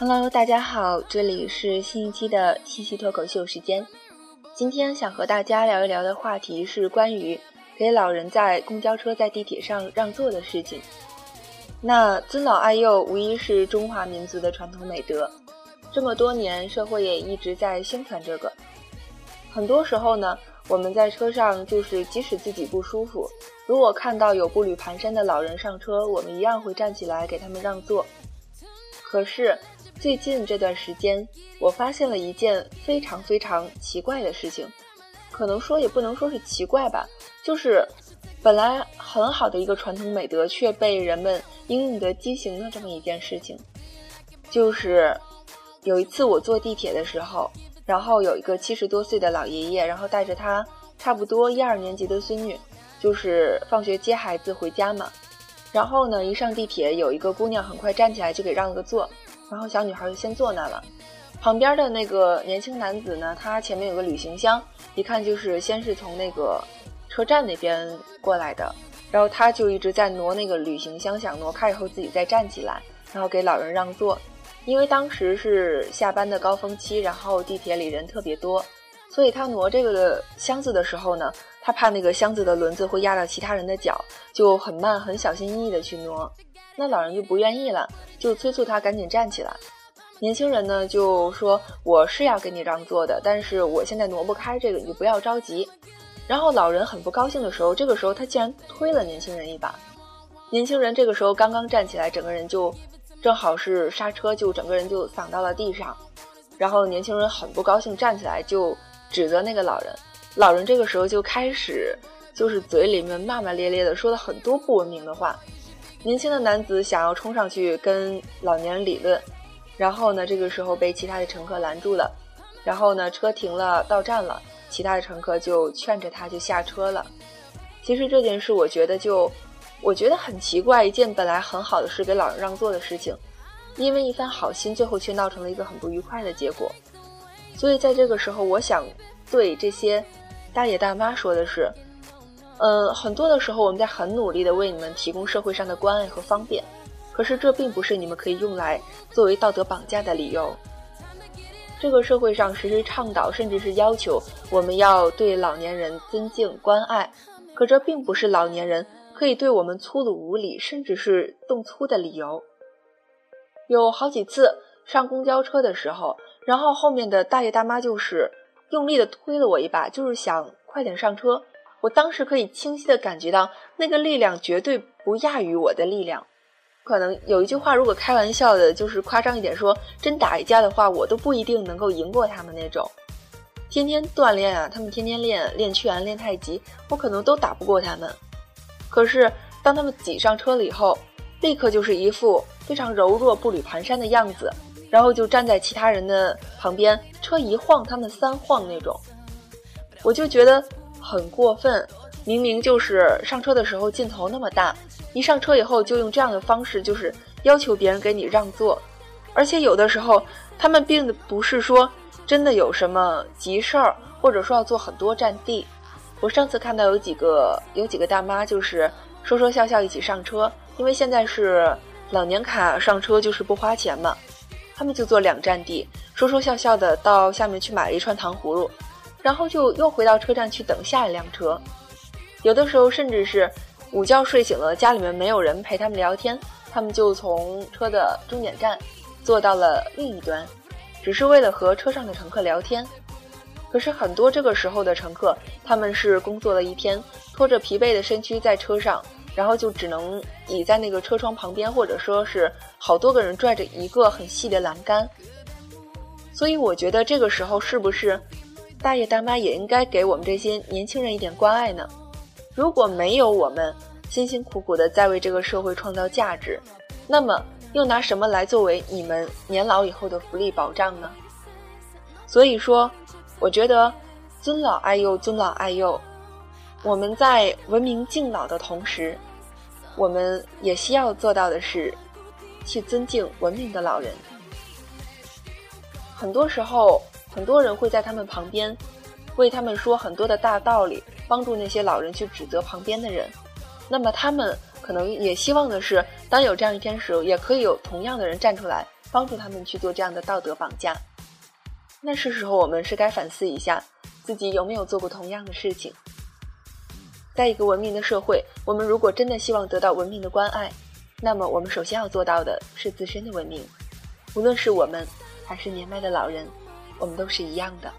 Hello，大家好，这里是新一期的七夕脱口秀时间。今天想和大家聊一聊的话题是关于给老人在公交车、在地铁上让座的事情。那尊老爱幼无疑是中华民族的传统美德，这么多年社会也一直在宣传这个。很多时候呢，我们在车上就是即使自己不舒服，如果看到有步履蹒跚的老人上车，我们一样会站起来给他们让座。可是。最近这段时间，我发现了一件非常非常奇怪的事情，可能说也不能说是奇怪吧，就是本来很好的一个传统美德，却被人们应用的畸形的这么一件事情。就是有一次我坐地铁的时候，然后有一个七十多岁的老爷爷，然后带着他差不多一二年级的孙女，就是放学接孩子回家嘛。然后呢，一上地铁，有一个姑娘很快站起来就给让了个座。然后小女孩就先坐那了，旁边的那个年轻男子呢，他前面有个旅行箱，一看就是先是从那个车站那边过来的，然后他就一直在挪那个旅行箱，想挪开以后自己再站起来，然后给老人让座。因为当时是下班的高峰期，然后地铁里人特别多，所以他挪这个箱子的时候呢，他怕那个箱子的轮子会压到其他人的脚，就很慢、很小心翼翼的去挪。那老人就不愿意了，就催促他赶紧站起来。年轻人呢就说：“我是要给你让座的，但是我现在挪不开这个，你不要着急。”然后老人很不高兴的时候，这个时候他竟然推了年轻人一把。年轻人这个时候刚刚站起来，整个人就正好是刹车，就整个人就躺到了地上。然后年轻人很不高兴，站起来就指责那个老人。老人这个时候就开始就是嘴里面骂骂咧咧的，说了很多不文明的话。年轻的男子想要冲上去跟老年人理论，然后呢，这个时候被其他的乘客拦住了。然后呢，车停了，到站了，其他的乘客就劝着他就下车了。其实这件事，我觉得就我觉得很奇怪，一件本来很好的事，给老人让座的事情，因为一番好心，最后却闹成了一个很不愉快的结果。所以在这个时候，我想对这些大爷大妈说的是。呃，很多的时候，我们在很努力的为你们提供社会上的关爱和方便，可是这并不是你们可以用来作为道德绑架的理由。这个社会上时时倡导，甚至是要求我们要对老年人尊敬关爱，可这并不是老年人可以对我们粗鲁无礼，甚至是动粗的理由。有好几次上公交车的时候，然后后面的大爷大妈就是用力的推了我一把，就是想快点上车。我当时可以清晰的感觉到，那个力量绝对不亚于我的力量。可能有一句话，如果开玩笑的，就是夸张一点说，真打一架的话，我都不一定能够赢过他们那种。天天锻炼啊，他们天天练练拳、练太极，我可能都打不过他们。可是当他们挤上车了以后，立刻就是一副非常柔弱、步履蹒跚的样子，然后就站在其他人的旁边，车一晃，他们三晃那种。我就觉得。很过分，明明就是上车的时候镜头那么大，一上车以后就用这样的方式，就是要求别人给你让座，而且有的时候他们并不是说真的有什么急事儿，或者说要坐很多站地。我上次看到有几个有几个大妈就是说说笑笑一起上车，因为现在是老年卡上车就是不花钱嘛，他们就坐两站地，说说笑笑的到下面去买了一串糖葫芦。然后就又回到车站去等下一辆车，有的时候甚至是午觉睡醒了，家里面没有人陪他们聊天，他们就从车的终点站坐到了另一端，只是为了和车上的乘客聊天。可是很多这个时候的乘客，他们是工作了一天，拖着疲惫的身躯在车上，然后就只能倚在那个车窗旁边，或者说是好多个人拽着一个很细的栏杆。所以我觉得这个时候是不是？大爷大妈也应该给我们这些年轻人一点关爱呢。如果没有我们辛辛苦苦的在为这个社会创造价值，那么又拿什么来作为你们年老以后的福利保障呢？所以说，我觉得尊老爱幼，尊老爱幼。我们在文明敬老的同时，我们也需要做到的是，去尊敬文明的老人。很多时候。很多人会在他们旁边，为他们说很多的大道理，帮助那些老人去指责旁边的人。那么他们可能也希望的是，当有这样一天时，也可以有同样的人站出来，帮助他们去做这样的道德绑架。那是时候我们是该反思一下，自己有没有做过同样的事情。在一个文明的社会，我们如果真的希望得到文明的关爱，那么我们首先要做到的是自身的文明。无论是我们，还是年迈的老人，我们都是一样的。